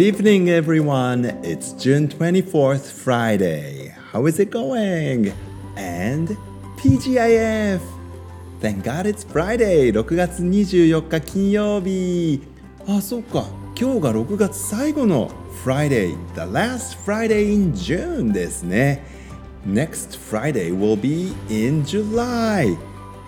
Good evening, everyone. It's June 24th, Friday. How is it going? And TGIF! Thank God it's Friday! 6月24日金曜日。あ、そっか。今日が6月最後の Friday, the last Friday in June ですね。Next Friday will be in July.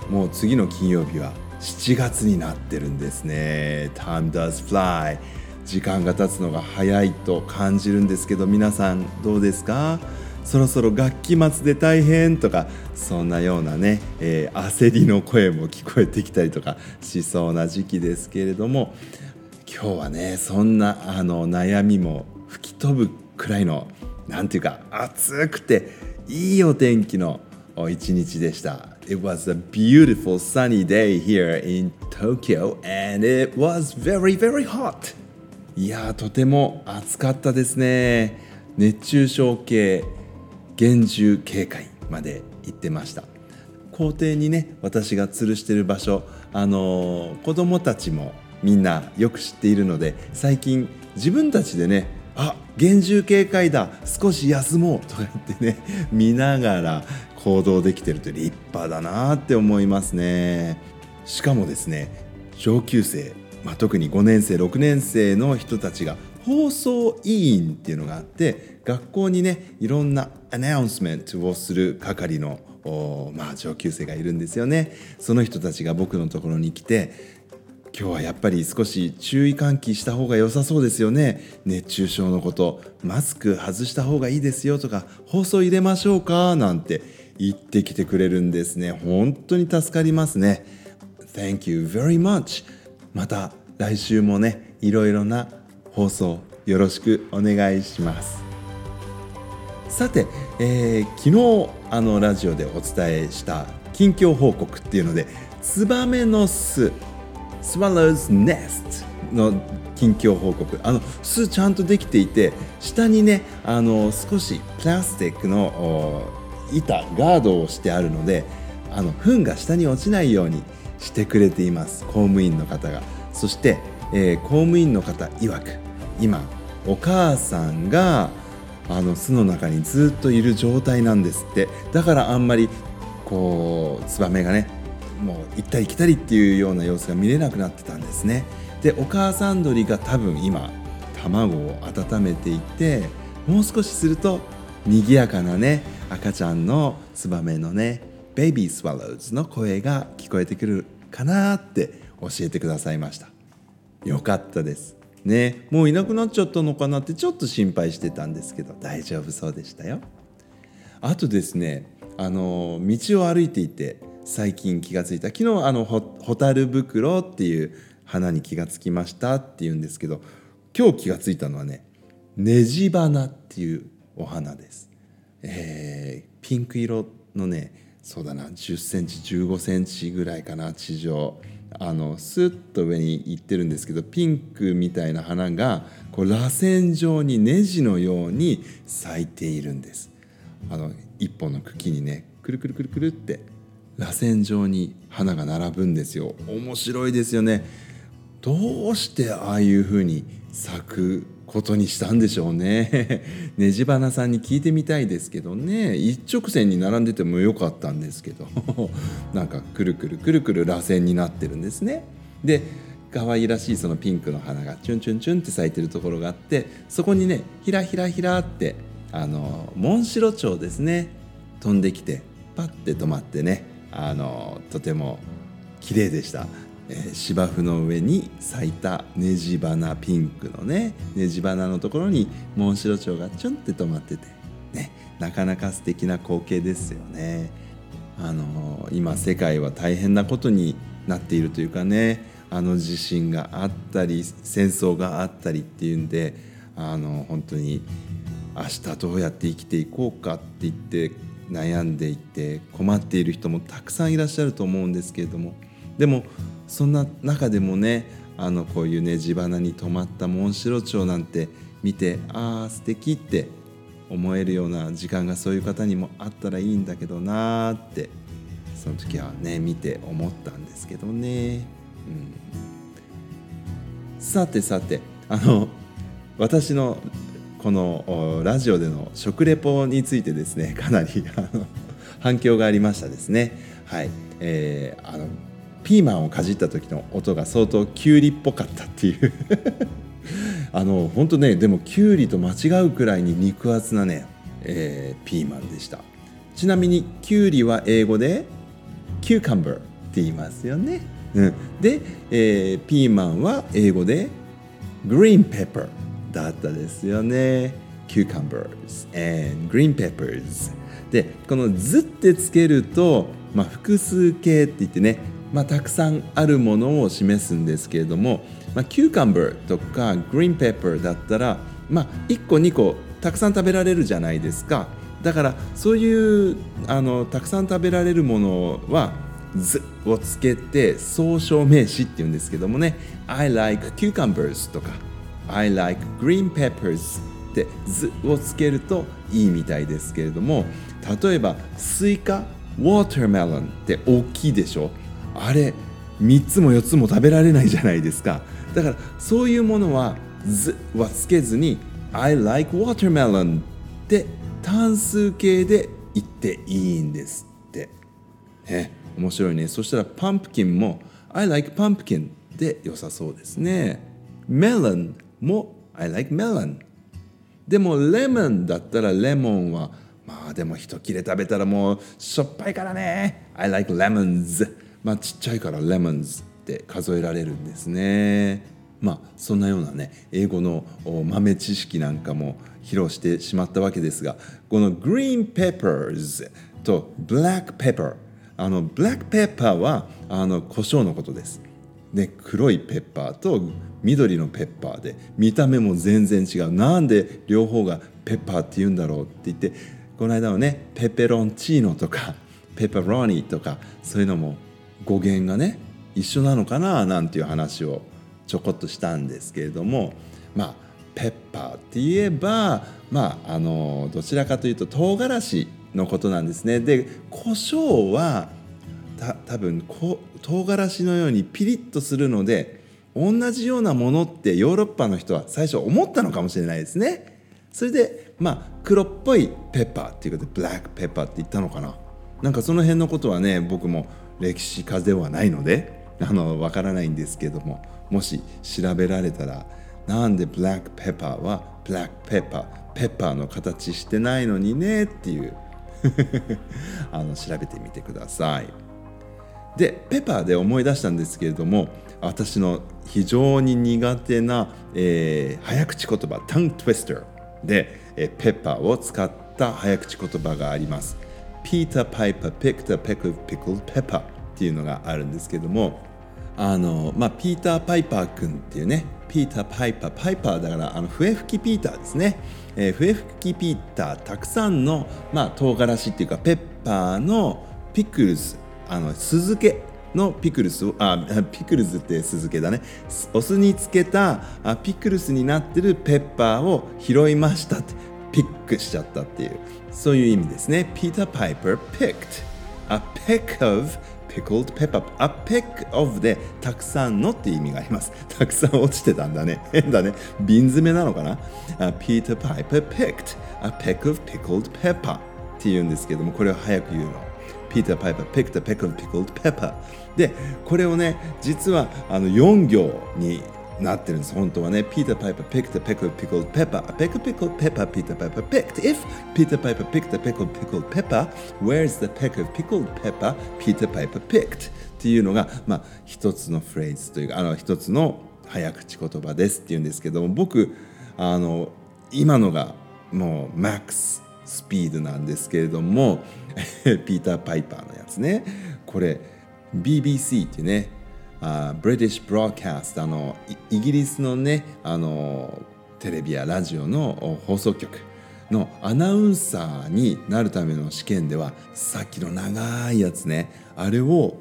もう次の金曜日は7月になってるんですね。Time does fly. 時間が経つのが早いと感じるんですけど皆さんどうですか？そろそろ学期末で大変とかそんなようなね、えー、焦りの声も聞こえてきたりとかしそうな時期ですけれども今日はねそんなあの悩みも吹き飛ぶくらいのなんていうか暑くていいお天気の一日でした。It was a beautiful sunny day here in Tokyo and it was very very hot. いやとても暑かったですね。熱中症系厳重警戒まで行ってました。校庭にね私が吊るしてる場所あの子供たちもみんなよく知っているので最近自分たちでねあ厳重警戒だ少し休もうとか言ってね 見ながら行動できてるって立派だなって思いますね。しかもですね上級生まあ、特に5年生6年生の人たちが放送委員っていうのがあって学校にねいろんなアナウンスメントをする係のまあ、上級生がいるんですよね。その人たちが僕のところに来て今日はやっぱり少し注意喚起した方が良さそうですよね。熱中症のことマスク外した方がいいですよとか放送入れましょうかなんて言ってきてくれるんですね。本当に助かりますね。Thank you very much. また来週もねいろいろな放送よろしくお願いします。さて、えー、昨日あのラジオでお伝えした近況報告っていうのでツバメの巣 Swallow's Nest の近況報告。あの巣ちゃんとできていて下にねあの少しプラスチックの板ガードをしてあるのであの糞が下に落ちないようにしてくれています。公務員の方が。そして、えー、公務員の方曰く今お母さんがあの巣の中にずっといる状態なんですって。だからあんまりこうツバメがねもう行ったり来たりっていうような様子が見れなくなってたんですね。でお母さん鳥が多分今卵を温めていてもう少しすると賑やかなね赤ちゃんのツバメのねベイビースワローズの声が聞こえてくるかなって教えてくださいました。よかったです。ね。もういなくなっちゃったのかなってちょっと心配してたんですけど大丈夫そうでしたよ。あとですねあの道を歩いていて最近気がついた。昨日あのホタル袋っていう花に気がつきましたっていうんですけど今日気がついたのはねネジ花っていうお花です、えー、ピンク色のねそうだな。10センチ15センチぐらいかな地上。あのスッと上に行ってるんですけどピンクみたいな花がこう螺旋状にネジのように咲いているんです。あの一本の茎にねくるくるくるくるって螺旋状に花が並ぶんですよ。面白いですよね。どうしてああいう風に咲くことにしたんでしょうね。ねじばなさんに聞いてみたいですけどね。一直線に並んでてもよかったんですけど。なんかくるくるくるくる螺旋になってるんですね。で可愛らしいそのピンクの花がチュンチュンチュンって咲いてるところがあってそこにねひらひらひらってあのモンシロチョウですね。飛んできてパッて止まってねあのとても綺麗でした。えー、芝生の上に咲いたネジ花ピンクのねネジ花のところにモンシロチョウがちょんって止まってて、ね、なかなか素敵な光景ですよね。あのー、今世界は大変なことになっているというかねあの地震があったり戦争があったりっていうんであの本当に明日どうやって生きていこうかって言って悩んでいて困っている人もたくさんいらっしゃると思うんですけれどもでもそんな中でもねあのこういうね地花に止まったモンシロチョウなんて見てああ素敵って思えるような時間がそういう方にもあったらいいんだけどなーってその時はね見て思ったんですけどね、うん、さてさてあの私のこのラジオでの食レポについてですねかなりあの反響がありましたですね。はい、えー、あのピーマンをかじった時の音が相当きゅうりっぽかったっていう。あの本当ねでもきゅうりと間違うくらいに肉厚なね、えー、ピーマンでした。ちなみにきゅうりは英語でキューカンバーって言いますよね、うん、で、えー、ピーマンは英語でグリーンペッパーだったですよね。cucumbers and green peppers でこの「ず」ってつけると、まあ、複数形って言ってね、まあ、たくさんあるものを示すんですけれども、まあ、キューカンバーとかグリーンペッパーだったら、まあ、1個2個たくさん食べられるじゃないですか。だからそういうあのたくさん食べられるものは「ず」をつけて総称名詞っていうんですけどもね「I like cucumbers」とか「I like green peppers」って「ず」をつけるといいみたいですけれども例えばスイカ watermelon って大きいでしょ。あれ3つも4つも食べられないじゃないですかだからそういうものは「ず」はつけずに「I like watermelon」って単数形で言っていいんですって。ね、面白いね。そしたらパンプキンも I like pumpkin で良さそうですね。melon も I like melon。でもレモンだったらレモンはまあでも一切れ食べたらもうしょっぱいからね。I like lemons。まあちっちゃいから lemons って数えられるんですね。まあそんなようなね英語の豆知識なんかも披露してしまったわけですがこの green peppers と black pepper あの black pepper はあの胡椒のことです。で黒いペッパーと緑のペッパーで見た目も全然違うなんで両方がペッパーって言うんだろうって言ってこの間はねペペロンチーノとかペペロニとかそういうのも語源がね一緒なのかななんていう話をちょこっとしたんですけれどもまあペッパーって言えばまああのどちらかというと唐辛子のことなんですね。で胡椒はた多分唐辛子のようにピリッとするので同じようなものってヨーロッパの人は最初思ったのかもしれないですね。それでまあ黒っぽいペッパーっていうことでブラックペッパーって言ったのかな。なんかその辺のことはね僕も歴史家ではないのであのわからないんですけどももし調べられたらなんでブラックペッパーはブラックペッパーペッパーの形してないのにねっていう。あの調べてみてください。でペッパーで思い出したんですけれども私の非常に苦手な、えー、早口言葉タングトゥイスターで、えー、ペッパーを使った早口言葉があります。ピーター・パイパー・ピクター・ペク・ピクル・ペッパーっていうのがあるんですけどもあの、まあ、ピーター・パイパー君っていうねピーター・パイパーパイパーだからあの笛吹きピーターですね、えー、笛吹きピーターたくさんの、まあ、唐辛子っていうかペッパーのピクルスあの酢漬けのピクルスをあピクルスって酢漬けだね。お酢につけたあピクルスになってるペッパーを拾いましたって。ピックしちゃったっていうそういう意味ですね。ピーター・パイプ r picked a pick of pickled pepper a pick of でたくさんのっていう意味があります。たくさん落ちてたんだね。変だね。瓶詰めなのかな？ピーター・パイプーピック。あ、ピッ a pick of pickled pepper っていうんですけどもこれを早く言うの。ピッター・パイプ r picked a で、これをね、実はあの4行になってるんです本当はね Peter Piper picked a peck of pickled pepper a peck of pickled pepper Peter Piper picked if Peter Piper picked a peck of pickled pepper where's the peck of pickled pepper Peter Piper picked っていうのがまあ一つのフレーズというかあの一つの早口言葉ですっていうんですけども僕あの今のがもうマックススピードなんですけれどもピーター・パイパーのやつねこれ BBC ってねあブリティッシュ・ブローキャストあのイギリスのねあのテレビやラジオの放送局のアナウンサーになるための試験ではさっきの長いやつねあれを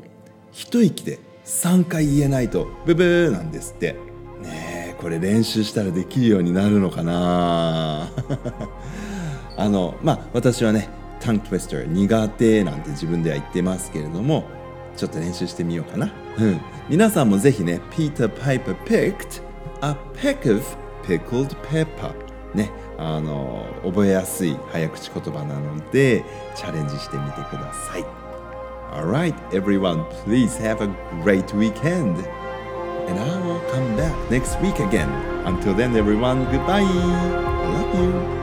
一息で3回言えないとブブーなんですって。ねえこれ練習したらできるようになるのかな。あのまあ私はねタンクトゥイスター苦手なんて自分では言ってますけれどもちょっと練習してみようかな。うん。皆さんもぜひね、Peter Piper picked a peck of pickled pepper ねあの覚えやすい早口言葉なのでチャレンジしてみてください Alright everyone please have a great weekend and I will come back next week again until then everyone goodbye I love you